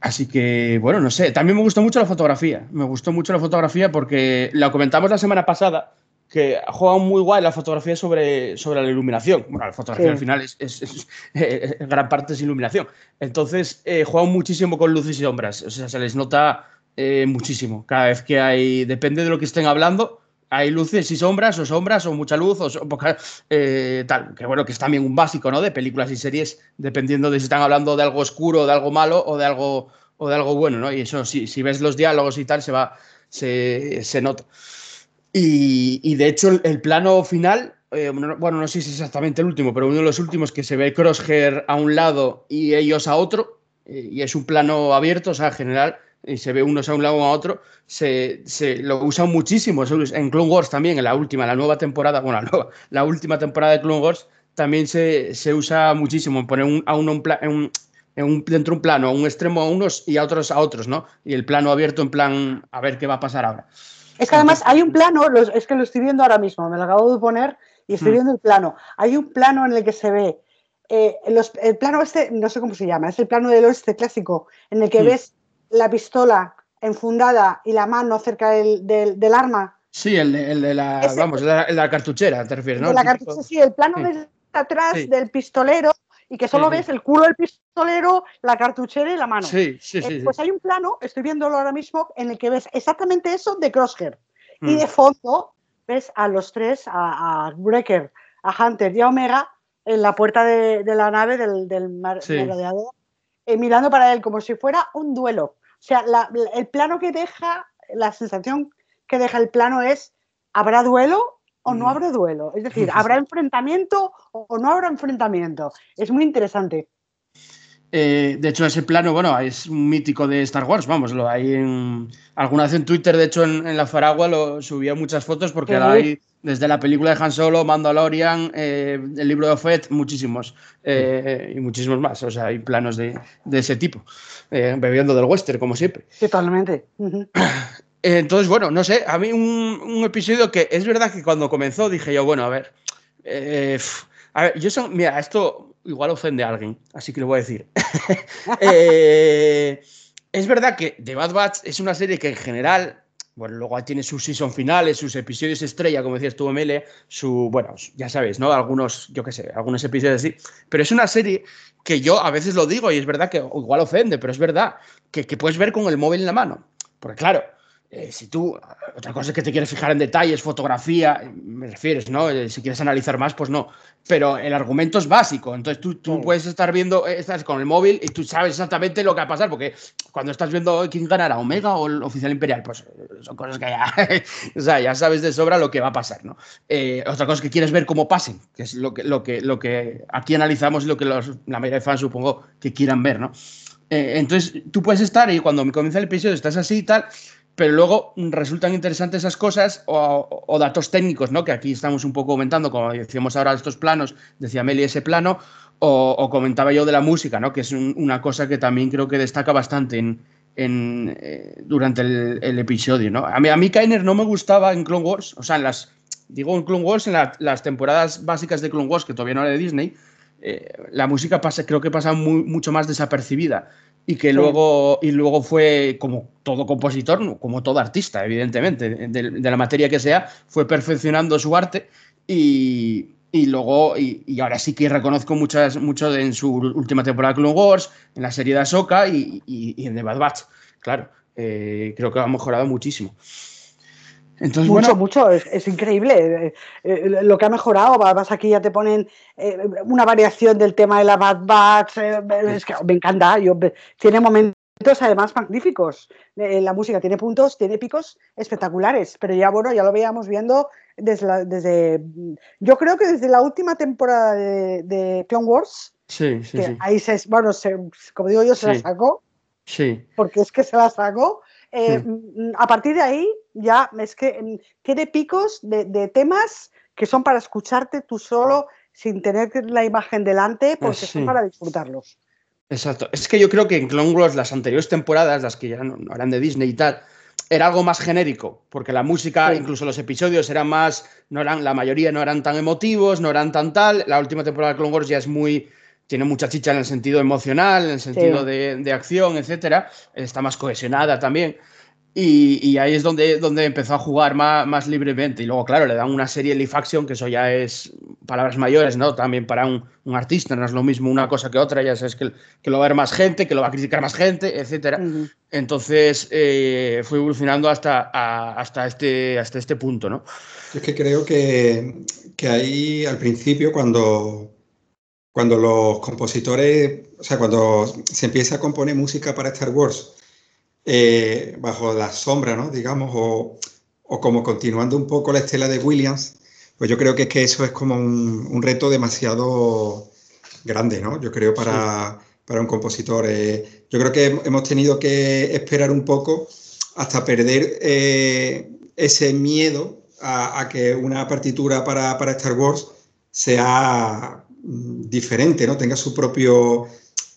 Así que, bueno, no sé, también me gustó mucho la fotografía. Me gustó mucho la fotografía porque la comentamos la semana pasada, que juega muy guay la fotografía sobre, sobre la iluminación. Bueno, la fotografía al final es, es, eh, gran parte es iluminación. Entonces, eh, juegan muchísimo con luces y sombras. O sea, se les nota eh, muchísimo. Cada vez que hay, depende de lo que estén hablando, hay luces y sombras, o sombras, o mucha luz, o poca, eh, tal. Que bueno, que es también un básico, ¿no? De películas y series, dependiendo de si están hablando de algo oscuro, de algo malo o de algo, o de algo bueno, ¿no? Y eso, si, si ves los diálogos y tal, se va, se, se nota. Y, y, de hecho, el, plano final, eh, bueno, no sé si es exactamente el último, pero uno de los últimos que se ve Crosshair a un lado y ellos a otro, eh, y es un plano abierto, o sea, en general y se ve unos a un lado o a otro, se, se, lo usan muchísimo. En Clone Wars también, en la última, la nueva temporada, bueno, la, la última temporada de Clone Wars también se, se usa muchísimo, poner un, a uno un, en un, dentro de un plano, a un extremo a unos y a otros a otros, ¿no? Y el plano abierto en plan, a ver qué va a pasar ahora. Es que además hay un plano, es que lo estoy viendo ahora mismo, me lo acabo de poner y estoy hmm. viendo el plano. Hay un plano en el que se ve, eh, el plano este, no sé cómo se llama, es el plano del oeste clásico, en el que hmm. ves la pistola enfundada y la mano cerca del, del, arma. Sí, el de, el de la, vamos, la, cartuchera, te refieres, ¿no? la cartuchera, sí, el plano de atrás del pistolero y que solo ves el culo del pistolero, la cartuchera y la mano. Sí, sí, eh, sí. pues hay un plano, estoy viéndolo ahora mismo, en el que ves exactamente eso de Crosshair. Y mm. de fondo ves a los tres, a, a, Breaker, a Hunter y a Omega, en la puerta de, de la nave del, del mar, eh, mirando para él como si fuera un duelo. O sea, el plano que deja, la sensación que deja el plano es, ¿habrá duelo o no mm. habrá duelo? Es decir, ¿habrá enfrentamiento o no habrá enfrentamiento? Es muy interesante. Eh, de hecho, ese plano, bueno, es un mítico de Star Wars, vamos, lo hay en. Alguna vez en Twitter, de hecho, en, la Faragua lo subía muchas fotos porque hay desde la película de Han Solo, Mandalorian, eh, el libro de Fett, muchísimos. Eh, y muchísimos más. O sea, hay planos de, de ese tipo. Bebiendo del western, como siempre. Totalmente. Entonces, bueno, no sé, a mí un, un, episodio que es verdad que cuando comenzó dije yo, bueno, a ver. a ver, yo son, mira, esto igual ofende a alguien, así que lo voy a decir. Eh, es verdad que The Bad Batch es una serie que en general, bueno, luego tiene sus season finales, sus episodios estrella, como decías tú, Mele, su, bueno, ya sabes, ¿no? Algunos, yo qué sé, algunos episodios así, pero es una serie que yo a veces lo digo y es verdad que igual ofende, pero es verdad que, que puedes ver con el móvil en la mano. Porque claro, eh, si tú, otra cosa es que te quieres fijar en detalles, fotografía, me refieres, ¿no? Eh, si quieres analizar más, pues no. Pero el argumento es básico. Entonces tú, tú puedes estar viendo, eh, estás con el móvil y tú sabes exactamente lo que va a pasar, porque cuando estás viendo quién ganará, Omega o el oficial imperial, pues son cosas que ya, o sea, ya sabes de sobra lo que va a pasar, ¿no? otra cosa es que quieres ver cómo pasen, que es lo que, lo que, lo que aquí analizamos y lo que la mayoría de fans supongo que quieran ver, ¿no? entonces tú puedes estar y cuando comienza el episodio estás así y tal pero luego resultan interesantes esas cosas o, datos técnicos, ¿no? Que aquí estamos un poco comentando, como decíamos ahora estos planos, decía Meli ese plano, o, comentaba yo de la música, ¿no? Que es una cosa que también creo que destaca bastante en, eh, durante el, episodio, ¿no? A mí, a mí Kainer no me gustaba en Clone Wars, o sea, en las, digo en Clone Wars, en las temporadas básicas de Clone Wars, que todavía no era de Disney, eh, la música pasa, creo que pasa mucho más desapercibida y que luego, y luego fue como todo compositor, como todo artista, evidentemente, de, la materia que sea, fue perfeccionando su arte y, y luego, y, ahora sí que reconozco muchas, mucho en su última temporada de Clone Wars, en la serie de Ahsoka y, y, en The Bad Batch. Claro, eh, creo que ha mejorado muchísimo. Entonces, mucho, mucho, es, increíble eh, eh, lo que ha mejorado. Vas aquí ya te ponen una variación del tema de la Bad Batch. es que me encanta. Yo, tiene momentos además magníficos. la música tiene puntos, tiene picos espectaculares. Pero ya, bueno, ya lo veíamos viendo desde, desde yo creo que desde la última temporada de, Clone Wars, sí, sí, sí. ahí se, bueno, como digo yo, se la sacó, sí. porque es que se la sacó. Eh, a partir de ahí ya es que mm, tiene picos de, temas que son para escucharte tú solo sin tener la imagen delante, porque son para disfrutarlos. Exacto. Es que yo creo que en Clone Wars, las anteriores temporadas, las que ya no eran de Disney y tal, era algo más genérico, porque la música, incluso los episodios eran más, no eran, la mayoría no eran tan emotivos, no eran tan tal. La última temporada de Clone Wars ya es muy, tiene mucha chicha en el sentido emocional, en el sentido de, de, acción, etcétera. Está más cohesionada también. Y, ahí es donde, donde empezó a jugar más, más, libremente. Y luego, claro, le dan una serie live action, que eso ya es palabras mayores, ¿no? También para un, un artista, no es lo mismo una cosa que otra, ya sabes que, que, lo va a ver más gente, que lo va a criticar más gente, etc. Entonces, eh, fue evolucionando hasta, hasta, este, hasta este punto, ¿no? es que creo que, que ahí, al principio, cuando, cuando los compositores, o sea, cuando se empieza a componer música para Star Wars, eh, bajo la sombra, ¿no? Digamos, o, como continuando un poco la estela de Williams, pues yo creo que, es que eso es como un, reto demasiado grande, ¿no? Yo creo para, un compositor. Eh, yo creo que hemos tenido que esperar un poco hasta perder eh, ese miedo a, que una partitura para, para Star Wars sea diferente, ¿no? Tenga su propio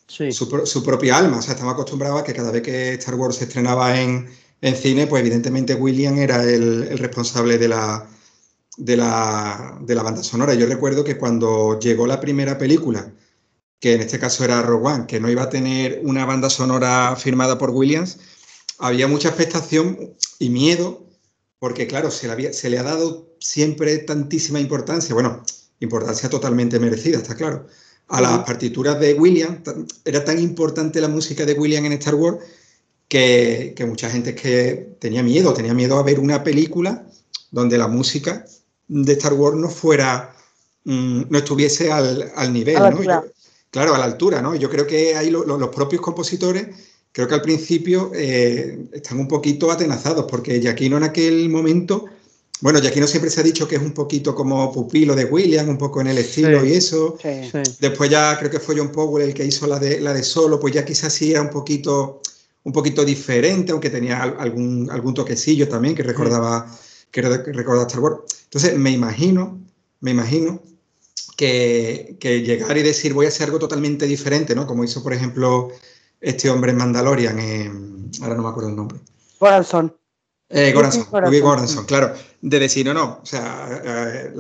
su, propia alma. O sea, estamos acostumbrados a que cada vez que Star Wars se estrenaba en, cine, pues evidentemente William era el, responsable de la, de la, de, la, banda sonora. Yo recuerdo que cuando llegó la primera película, que en este caso era Rogue One, que no iba a tener una banda sonora firmada por Williams, había mucha expectación y miedo, porque claro, se le, había, se le ha dado siempre tantísima importancia, bueno, importancia totalmente merecida, está claro, a las partituras de William. Era tan importante la música de William en Star Wars que, mucha gente que tenía miedo, tenía miedo a ver una película donde la música de Star Wars no fuera, mm, no estuviese al, nivel, ¿no? claro, a la altura, ¿no? Yo creo que ahí los propios compositores, creo que al principio eh, están un poquito atenazados, porque Giacchino en aquel momento bueno, no siempre se ha dicho que es un poquito como pupilo de William, un poco en el estilo y eso. Después ya creo que fue John Powell el que hizo la de, la de solo, pues ya quizás sí era un poquito, un poquito diferente, aunque tenía algún, algún toquecillo también que recordaba, que recordaba Star Wars. Entonces me imagino, me imagino que, llegar y decir voy a hacer algo totalmente diferente, ¿no? Como hizo, por ejemplo, este hombre en Mandalorian, ahora no me acuerdo el nombre. Corazón. Eh, Goranson, claro. De decir, no, no, o sea, eh,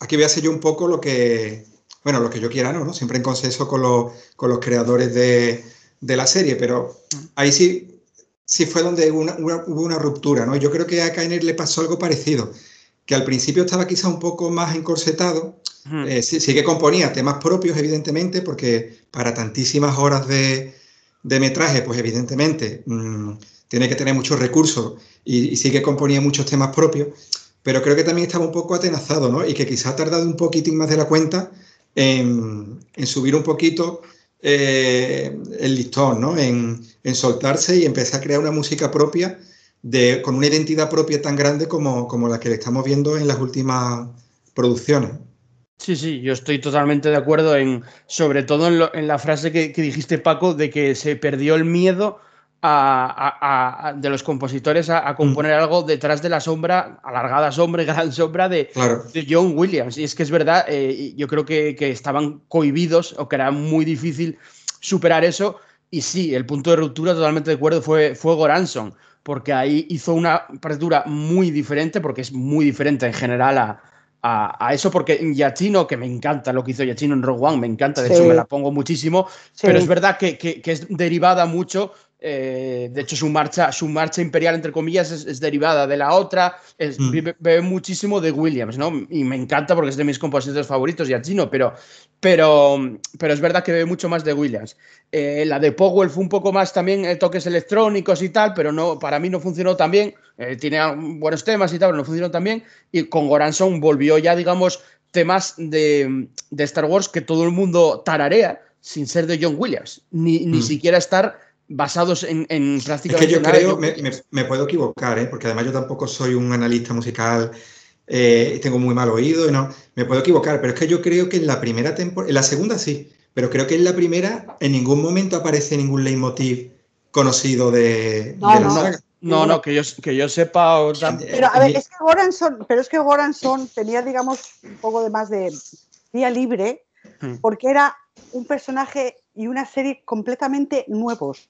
aquí voy a hacer yo un poco lo que, bueno, lo que yo quiera, ¿no? Siempre en consenso con, los creadores de, la serie, pero ahí sí, sí fue donde hubo una, ruptura, ¿no? Yo creo que a Kainer le pasó algo parecido, que al principio estaba quizá un poco más encorsetado, eh, sí, que componía temas propios, evidentemente, porque para tantísimas horas de, metraje, pues evidentemente... Mm, tiene que tener muchos recursos y, sí que componía muchos temas propios, pero creo que también estaba un poco atenazado, ¿no? Y que quizá ha tardado un poquitín más de la cuenta en, subir un poquito eh, el listón, ¿no? En, soltarse y empezar a crear una música propia de, con una identidad propia tan grande como, como la que estamos viendo en las últimas producciones. Sí, sí, yo estoy totalmente de acuerdo en, sobre todo en, la frase que, dijiste, Paco, de que se perdió el miedo de los compositores a, componer algo detrás de la sombra, alargada sombra y gran sombra de, de John Williams. Y es que es verdad, eh, yo creo que, estaban cohibidos o que era muy difícil superar eso. Y sí, el punto de ruptura, totalmente de acuerdo, fue, fue Goranson, porque ahí hizo una partitura muy diferente, porque es muy diferente en general a, a, eso, porque Yachino, que me encanta lo que hizo Yachino en Rogue One, me encanta, de hecho me la pongo muchísimo, pero es verdad que, que, es derivada mucho eh, de hecho, su marcha, su marcha imperial, entre comillas, es, derivada de la otra. Es, mm. muchísimo de Williams, ¿no? Y me encanta porque es de mis compositores favoritos, y chino, pero, pero, pero es verdad que bebe mucho más de Williams. Eh, la de Powell fue un poco más también eh, toques electrónicos y tal, pero no, para mí no funcionó tan bien. tiene buenos temas y tal, pero no funcionó tan bien. Y con Goranson volvió ya, digamos, temas de, de Star Wars que todo el mundo tararea sin ser de John Williams, ni, ni mm. siquiera estar basados en, en prácticamente. Es que yo creo, me, puedo equivocar, ¿eh? porque además yo tampoco soy un analista musical, eh, tengo muy mal oído, ¿no? me puedo equivocar, pero es que yo creo que en la primera temporada, en la segunda sí, pero creo que en la primera en ningún momento aparece ningún leitmotiv conocido de, no, la saga. No, no, que yo, que yo sepa. Pero a ver, es que Goranson, pero es que Goranson tenía, digamos, un poco de más de día libre, hmm. porque era un personaje y una serie completamente nuevos.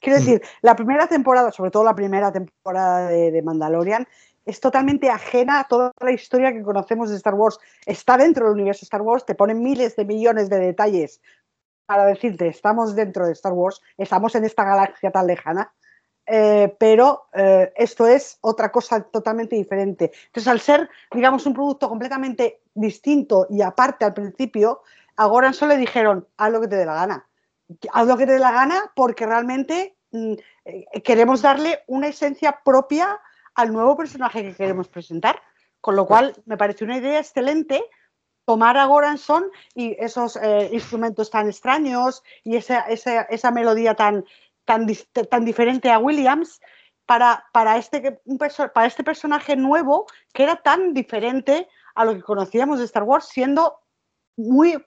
Quiero mm. decir, la primera temporada, sobre todo la primera temporada de, Mandalorian, es totalmente ajena a toda la historia que conocemos de Star Wars. Está dentro del universo Star Wars, te ponen miles de millones de detalles para decirte, estamos dentro de Star Wars, estamos en esta galaxia tan lejana, eh, pero eh, esto es otra cosa totalmente diferente. Entonces, al ser, digamos, un producto completamente distinto y aparte al principio, a Goran solo le dijeron, haz lo que te dé la gana haz lo que te dé la gana porque realmente mm, eh, queremos darle una esencia propia al nuevo personaje que queremos presentar. Con lo cual, me parece una idea excelente tomar a Goranson y esos eh, instrumentos tan extraños y esa, esa, melodía tan, tan, tan, diferente a Williams para, para, este, para este personaje nuevo que era tan diferente a lo que conocíamos de Star Wars, siendo muy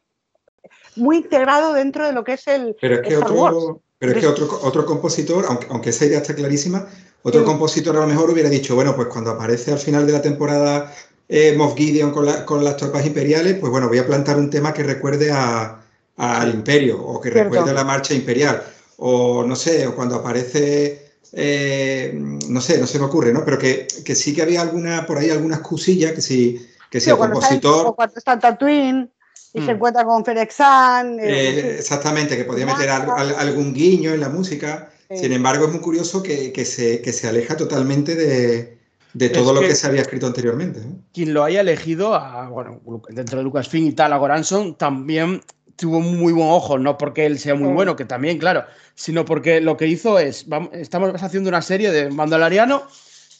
muy integrado dentro de lo que es el. Pero es que, otro, Pero es que otro, otro compositor, aunque, aunque esa idea está clarísima, otro compositor a lo mejor hubiera dicho, bueno, pues cuando aparece al final de la temporada eh, Moff Gideon con, con, las tropas imperiales, pues bueno, voy a plantar un tema que recuerde al imperio o que recuerde a la marcha imperial. O no sé, o cuando aparece, eh, no sé, no se me ocurre, ¿no? Pero que, que, sí que había alguna, por ahí algunas cusillas que si, que si el compositor... o cuando está en Tatooine y se mm. encuentra con Ferexan. Eh, eh, exactamente, que podía meter algún guiño en la música. Sin embargo, es muy curioso que, se, se, aleja totalmente de, todo lo que, se había escrito anteriormente. Quien lo haya elegido, bueno, dentro de Lucasfilm y tal, a Goranson, también tuvo muy buen ojo, no porque él sea muy bueno, que también, claro, sino porque lo que hizo es, estamos haciendo una serie de Mandaloriano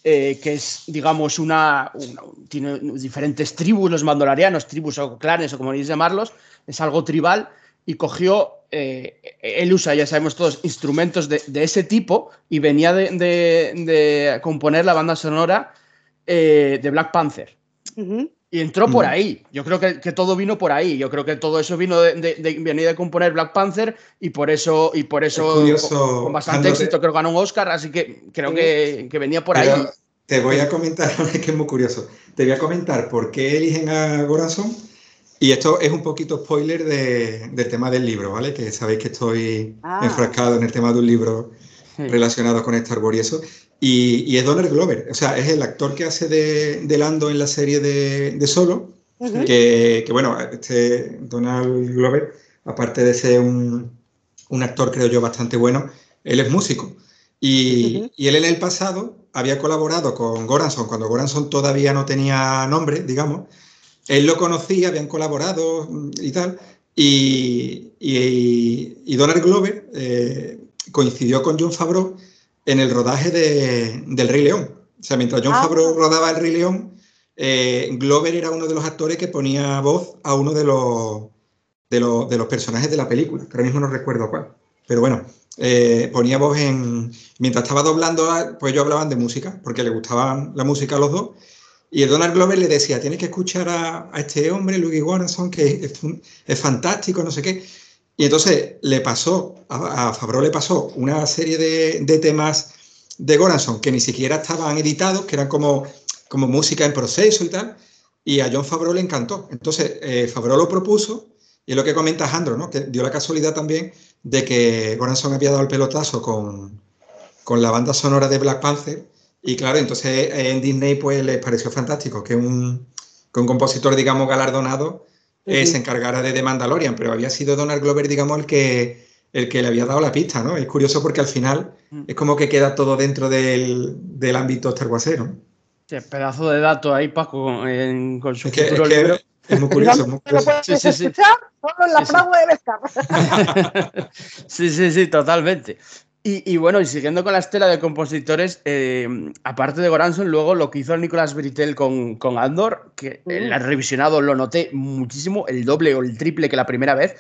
eh, que es, digamos, una, Tiene diferentes tribus, los mandalorianos, tribus o clanes o como queréis llamarlos, es algo tribal y cogió. Eh, él usa, ya sabemos todos, instrumentos de, ese tipo y venía de, componer la banda sonora eh, de Black Panther. Y entró por ahí. Yo creo que, todo vino por ahí. Yo creo que todo eso vino de, venir de componer Black Panther y por eso, y por eso con, bastante éxito creo que ganó un Oscar. Así que creo que, venía por ahí. Te voy a comentar, es que es muy curioso. Te voy a comentar por qué eligen a Goranson. Y esto es un poquito spoiler del tema del libro, ¿vale? Que sabéis que estoy ah. enfrascado en el tema de un libro relacionado con Star Wars y eso. Y, es Donald Glover, o sea, es el actor que hace de, Lando en la serie de, Solo, que, bueno, este Donald Glover, aparte de ser un, actor, creo yo, bastante bueno, él es músico. Y, y, él en el pasado había colaborado con Goranson cuando Goranson todavía no tenía nombre, digamos. Él lo conocía, habían colaborado y tal. Y, y, Donald Glover eh, coincidió con John Favreau en el rodaje de, del Rey León. O sea, mientras John ah. Favreau rodaba el Rey León, eh, Glover era uno de los actores que ponía voz a uno de los, de los, de los personajes de la película, que ahora mismo no recuerdo cuál. Pero bueno, eh, ponía voz en. Mientras estaba doblando, pues ellos hablaban de música, porque le gustaba la música a los dos. Y el Donald Glover le decía: Tienes que escuchar a, este hombre, Louis Warrenson, que es, fantástico, no sé qué. Y entonces le pasó, a, a le pasó una serie de, temas de Goranson que ni siquiera estaban editados, que eran como, como música en proceso y tal, y a John Favreau le encantó. Entonces, eh, Favreau lo propuso, y es lo que comenta Jandro, ¿no? que dio la casualidad también de que Goranson había dado el pelotazo con, con la banda sonora de Black Panther, y claro, entonces en Disney pues les pareció fantástico que un, que un compositor, digamos, galardonado eh, se encargara de The Mandalorian, pero había sido Donald Glover, digamos, el que, el que le había dado la pista, ¿no? Es curioso porque al final mm. es como que queda todo dentro del, del ámbito Star Warsero. Sí, pedazo de dato ahí, Paco, con su es que, es, muy curioso, muy curioso. Sí, sí, sí. Solo en la sí, de sí, sí, sí, totalmente. Y, bueno, y siguiendo con la estela de compositores, eh, aparte de Goranson, luego lo que hizo Nicolás Britel con, con Andor, que el revisionado lo noté muchísimo, el doble o el triple que la primera vez.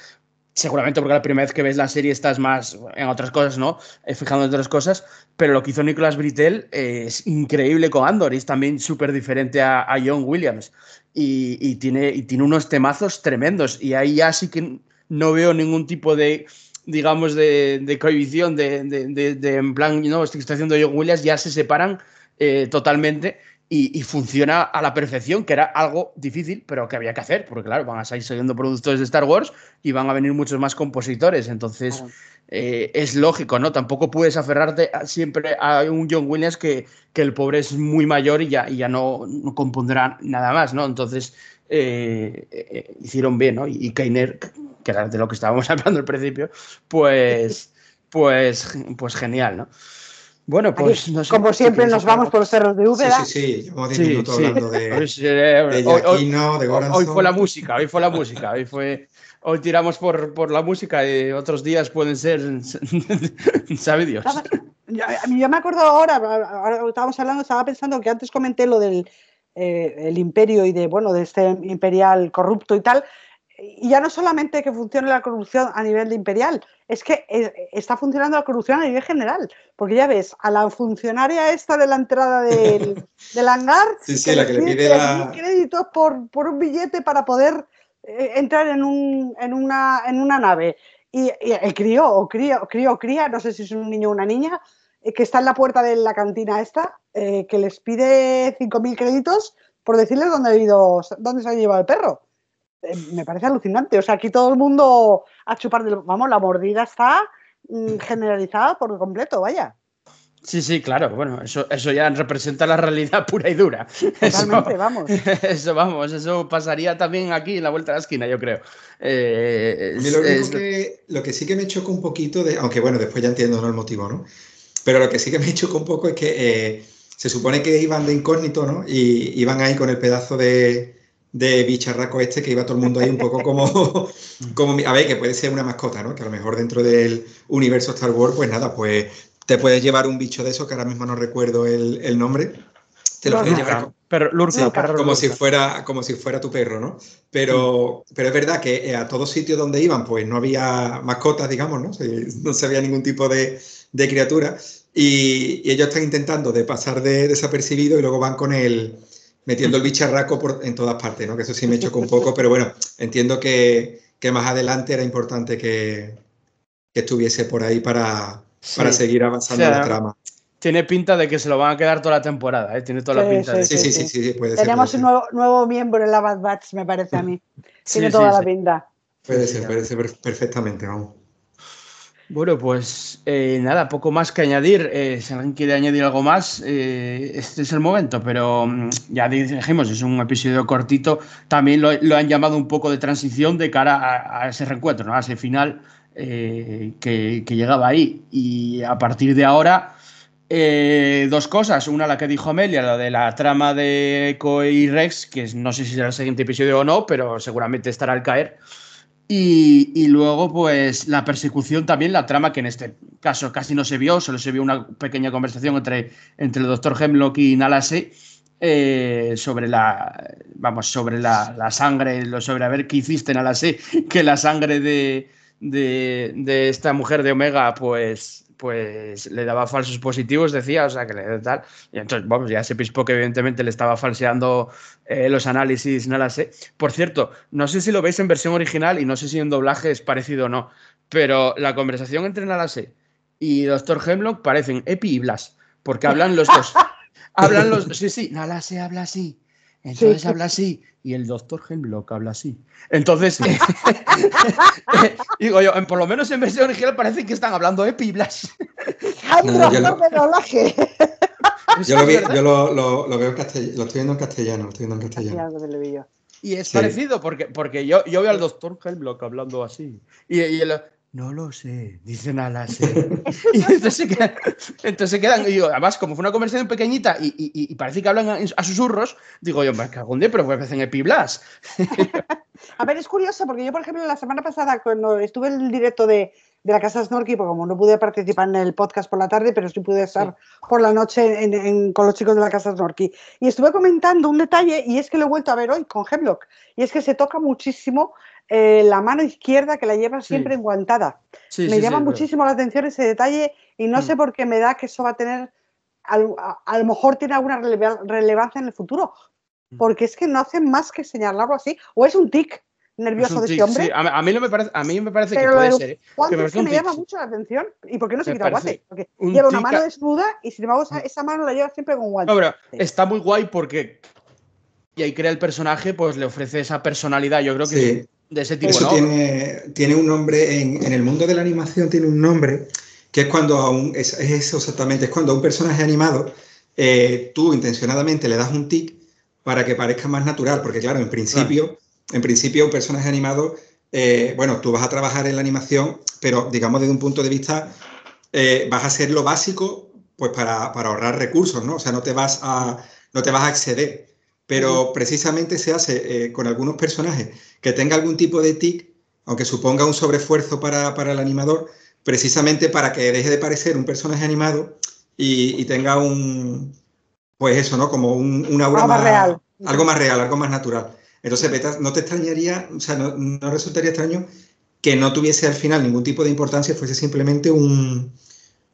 Seguramente porque la primera vez que ves la serie estás más en otras cosas, ¿no? Eh, fijando en otras cosas. Pero lo que hizo Nicolás Britel eh, es increíble con Andor y es también súper diferente a, a, John Williams. Y, y, tiene, y tiene unos temazos tremendos. Y ahí ya sí que no veo ningún tipo de digamos, de, de cohibición, de, de, en plan, ¿no? Estoy haciendo John Williams, ya se separan eh, totalmente y, funciona a la perfección, que era algo difícil, pero que había que hacer, porque claro, van a seguir siguiendo productores de Star Wars y van a venir muchos más compositores, entonces eh, es lógico, ¿no? Tampoco puedes aferrarte siempre a un John Williams que, que, el pobre es muy mayor y ya, y ya no, no compondrá nada más, ¿no? Entonces eh, hicieron bien, ¿no? Y, y Keiner que era de lo que estábamos hablando al principio, pues, pues, pues genial, ¿no? Bueno, pues no sé, Como siempre nos vamos por los cerros de Úbeda. Sí, sí, sí, llevamos 10 minutos hablando de, de Giaquino, de Goranson. Hoy fue la música, hoy fue la música, hoy fue... Hoy tiramos por, por la música y otros días pueden ser, sabe Dios. Yo, yo me acuerdo ahora, ahora estábamos hablando, estaba pensando que antes comenté lo del eh, el imperio y de, bueno, de este imperial corrupto y tal, y ya no solamente que funcione la corrupción a nivel de imperial, es que eh, está funcionando la corrupción a nivel general. Porque ya ves, a la funcionaria esta de la entrada del, del hangar, sí, sí, la que le pide la... créditos por, por, un billete para poder eh, entrar en, un, en, una, en una nave. Y, el crío, o crío, crío, cría, no sé si es un niño o una niña, eh, que está en la puerta de la cantina esta, que les pide 5.000 créditos por decirles dónde, ha ido, dónde se ha llevado el perro. Eh, me parece alucinante. O sea, aquí todo el mundo a chupar de Vamos, la mordida está mm, generalizada por completo, vaya. Sí, sí, claro. Bueno, eso, eso ya representa la realidad pura y dura. Totalmente, eso, vamos. Eso, vamos, eso pasaría también aquí en la vuelta a la esquina, yo creo. Eh, lo, que, lo, que, sí que me choca un poquito, de, aunque bueno, después ya entiendo ¿no? el motivo, ¿no? Pero lo que sí que me choca un poco es que eh, se supone que iban de incógnito, ¿no? Y iban ahí con el pedazo de, de bicharraco este que iba todo el mundo ahí un poco como, como, a ver, que puede ser una mascota, ¿no? Que a lo mejor dentro del universo Star Wars, pues nada, pues te puedes llevar un bicho de eso, que ahora mismo no recuerdo el, nombre. Te lo puedes llevar pero, como, si fuera, como si fuera tu perro, ¿no? Pero, pero es verdad que eh, a todos sitios donde iban, pues no había mascotas, digamos, ¿no? No se veía ningún tipo de, criatura. Y, ellos están intentando de pasar de desapercibido y luego van con el, metiendo el bicharraco por, en todas partes, ¿no? Que eso sí me chocó un poco, pero bueno, entiendo que, más adelante era importante que, estuviese por ahí para, para seguir avanzando la trama. Tiene pinta de que se lo van a quedar toda la temporada, ¿eh? Tiene toda la pinta sí, Sí, sí, sí, puede Tenemos ser. Tenemos un nuevo, miembro en la Bad Batch, me parece a mí. Tiene toda la pinta. Puede ser, puede ser perfectamente, vamos. Bueno, pues eh, nada, poco más que añadir. Eh, si alguien quiere añadir algo más, eh, este es el momento, pero mm, ya dijimos, es un episodio cortito. También lo, han llamado un poco de transición de cara a, ese reencuentro, ¿no? a ese final que, llegaba ahí. Y a partir de ahora, dos cosas. Una, la que dijo Amelia, la de la trama de Echo y Rex, que no sé si será el siguiente episodio o no, pero seguramente estará al caer. Y, luego, pues la persecución también, la trama que en este caso casi no se vio, solo se vio una pequeña conversación entre, entre el doctor Hemlock y Nalase eh, sobre la vamos sobre la, sangre, sobre a ver qué hiciste Nalase, que la sangre de, de, esta mujer de Omega, pues, pues le daba falsos positivos, decía, o sea, que le tal. Y entonces, vamos, ya se pispó que evidentemente le estaba falseando eh, los análisis, no la sé. Por cierto, no sé si lo veis en versión original y no sé si en doblaje es parecido o no, pero la conversación entre Nalase y Dr. Hemlock parecen Epi y Blas, porque hablan los dos. hablan los Sí, sí, Nalase habla así. Entonces habla así y el doctor Hemlock habla así. Entonces, digo yo, por lo menos en versión original parece que están hablando Epi y Blas. No, yo, lo, yo, lo, vi, yo lo, lo, veo en castellano, lo estoy viendo en castellano, lo estoy viendo en castellano. Y es parecido porque, porque yo, yo veo al doctor Hemlock hablando así. Y, y el, no lo sé, dicen a la y entonces se, quedan, entonces quedan, y digo, además, como fue una conversación pequeñita y, y, y parece que hablan a, susurros, digo yo, me cago en día, pero pues en Epiblas. a ver, es curioso, porque yo, por ejemplo, la semana pasada, cuando estuve en el directo de, de la Casa Snorky, porque como no pude participar en el podcast por la tarde, pero sí pude estar por la noche en, con los chicos de la Casa Snorky, y estuve comentando un detalle, y es que lo he vuelto a ver hoy con Hemlock, y es que se toca muchísimo eh, la mano izquierda que la lleva siempre enguantada. me llama muchísimo la atención ese detalle y no mm. sé por qué me da que eso va a tener, a, lo mejor tiene alguna relevancia en el futuro, mm. porque es que no hacen más que señalarlo así, o es un tic nervioso de este hombre. A, mí no me parece, a mí me parece que puede ser. ¿eh? Que es que me llama mucho la atención. ¿Y por qué no se quita guante? Porque lleva una mano desnuda y sin embargo esa, esa, mano la lleva siempre con guante. No, pero está muy guay porque y ahí crea el personaje, pues le ofrece esa personalidad. Yo creo que de ese tipo. Eso tiene, tiene un nombre, en, en, el mundo de la animación tiene un nombre, que es cuando a un, es, eso exactamente, es cuando a un personaje animado eh, tú intencionadamente le das un tic para que parezca más natural, porque claro, en principio, en principio un personaje animado, eh, bueno, tú vas a trabajar en la animación, pero digamos desde un punto de vista, eh, vas a hacer lo básico pues para, para, ahorrar recursos, ¿no? O sea, no te vas a, no te vas a exceder pero precisamente se hace eh, con algunos personajes que tenga algún tipo de tic, aunque suponga un sobreesfuerzo para, para, el animador, precisamente para que deje de parecer un personaje animado y, tenga un, pues eso, ¿no? Como un, una aura más, real. Algo más real, algo más natural. Entonces, no te extrañaría, o sea, no, no, resultaría extraño que no tuviese al final ningún tipo de importancia, fuese simplemente un,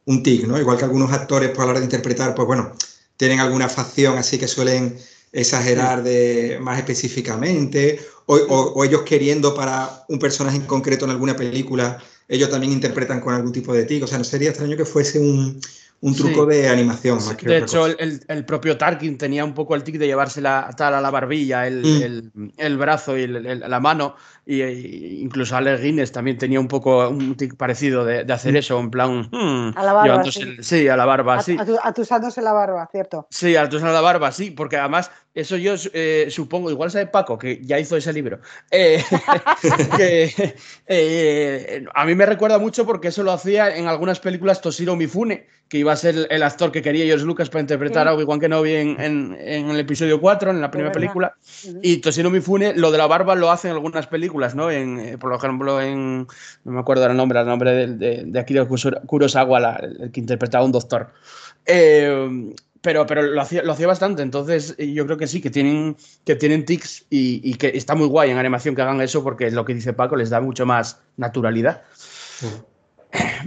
un tic, ¿no? Igual que algunos actores, por a la hora de interpretar, pues bueno, tienen alguna facción así que suelen exagerar de, más específicamente, o, ellos queriendo para un personaje en concreto en alguna película, ellos también interpretan con algún tipo de tic. O sea, no sería extraño que fuese un, un truco de animación. Más que de hecho, el, el, propio Tarkin tenía un poco el tic de llevarse la, tal a la barbilla, el, mm. el brazo y la mano. Y, incluso Alex Guinness también tenía un poco un tic parecido de, de hacer mm. eso, en plan. Hmm, a la barba. Sí. a la barba, sí. Atusándose la barba, ¿cierto? Sí, atusando la barba, sí, porque además, eso yo eh, supongo, igual sabe Paco, que ya hizo ese libro, eh, que eh, a mí me recuerda mucho porque eso lo hacía en algunas películas Toshiro Mifune que iba a ser el actor que quería George Lucas para interpretar a Obi-Wan Kenobi en, en, en, el episodio 4, en la primera película. Y Toshiro Mifune, lo de la barba lo hace en algunas películas, ¿no? En, eh, por ejemplo, en. No me acuerdo el nombre, el nombre de, de, de Akira Kurosawa, el que interpretaba a un doctor. Eh, pero, pero lo, hacía, lo hacía bastante, entonces yo creo que sí, que tienen, que tienen tics y, y, que está muy guay en animación que hagan eso porque lo que dice Paco les da mucho más naturalidad.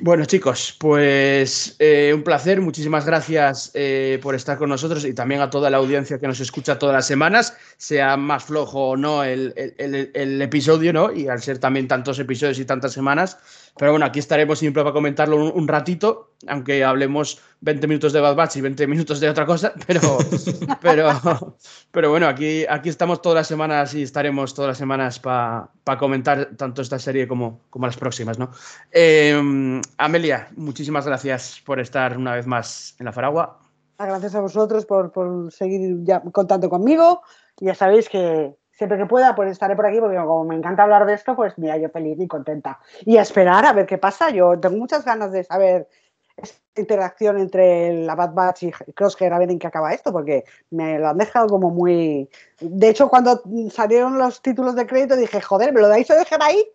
Bueno, chicos, pues eh, un placer. Muchísimas gracias eh, por estar con nosotros y también a toda la audiencia que nos escucha todas las semanas, sea más flojo o no el, el episodio, ¿no? Y al ser también tantos episodios y tantas semanas, pero bueno, aquí estaremos siempre para comentarlo un, ratito, aunque hablemos 20 minutos de Bad Batch y 20 minutos de otra cosa, pero, pero, pero bueno, aquí, aquí estamos todas las semanas y estaremos todas las semanas para comentar tanto esta serie como, como las próximas, ¿no? Em, Amelia, muchísimas gracias por estar una vez más en la Faragua. Gracias a vosotros por, por seguir ya contando conmigo. Ya sabéis que siempre que pueda, pues estaré por aquí, porque como me encanta hablar de esto, pues mira, yo feliz y contenta. Y a esperar a ver qué pasa. Yo tengo muchas ganas de saber esta interacción entre la Bad Batch y Crosshair, a ver en qué acaba esto, porque me lo han dejado como muy... De hecho, cuando salieron los títulos de crédito dije, joder, ¿me lo dais a dejar ahí?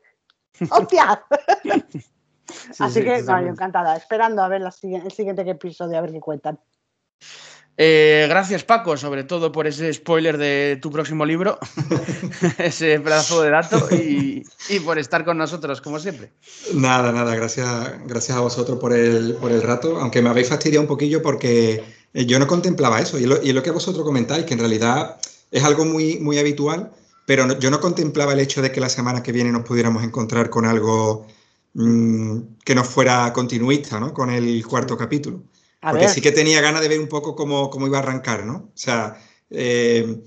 ¡Hostia! Así que, no, yo encantada, esperando a ver el siguiente episodio, a ver qué cuentan. Eh, gracias, Paco, sobre todo por ese spoiler de tu próximo libro, ese pedazo de dato y, por estar con nosotros, como siempre. Nada, nada, gracias, gracias a vosotros por el, por el rato, aunque me habéis fastidiado un poquillo porque eh, yo no contemplaba eso y lo, y lo que vosotros comentáis, que en realidad es algo muy, muy habitual, pero yo no contemplaba el hecho de que la semana que viene nos pudiéramos encontrar con algo mm, que no fuera continuista, ¿no? Con el cuarto capítulo. Porque sí que tenía ganas de ver un poco cómo, cómo iba a arrancar, ¿no? O sea, eh,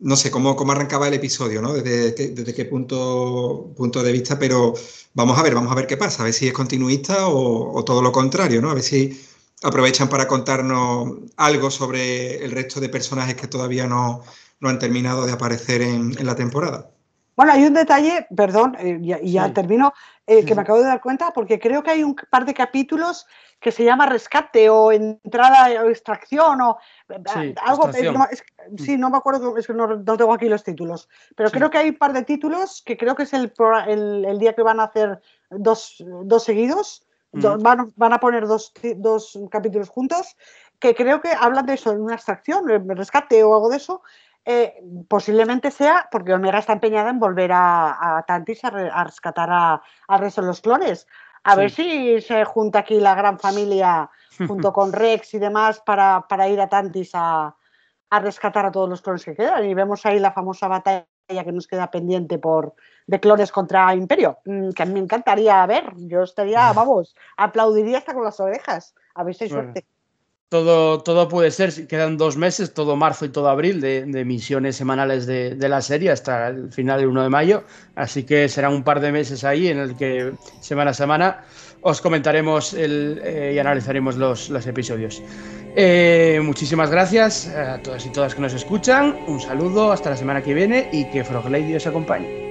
no sé cómo, cómo arrancaba el episodio, ¿no? Desde, desde qué punto, punto de vista, pero vamos a ver, vamos a ver qué pasa, a ver si es continuista o, todo lo contrario, ¿no? A ver si aprovechan para contarnos algo sobre el resto de personajes que todavía no, no han terminado de aparecer en, en la temporada. Bueno, hay un detalle, perdón, eh, y ya, termino, eh, que me acabo de dar cuenta, porque creo que hay un par de capítulos que se llama rescate o entrada o extracción o eh, algo. Mm. sí, no me acuerdo, es que no, tengo aquí los títulos, pero creo que hay un par de títulos que creo que es el, el, día que van a hacer dos, dos seguidos, van, van, a poner dos, dos capítulos juntos, que creo que hablan de eso, de una extracción, rescate o algo de eso. Eh, posiblemente sea porque Omega está empeñada en volver a, a Tantis a, rescatar al resto de los clones. A ver si se junta aquí la gran familia junto con Rex y demás para, para ir a Tantis a, a, rescatar a todos los clones que quedan. Y vemos ahí la famosa batalla que nos queda pendiente por de clones contra Imperio, mm, que a mí me encantaría ver. Yo estaría, vamos, aplaudiría hasta con las orejas. A ver si hay suerte. Todo, todo puede ser, quedan dos meses, todo marzo y todo abril de, de misiones semanales de, la serie hasta el final del 1 de mayo, así que serán un par de meses ahí en el que semana a semana os comentaremos eh, y analizaremos los, los episodios. Eh, muchísimas gracias a todas y todas que nos escuchan, un saludo, hasta la semana que viene y que Frog Lady os acompañe.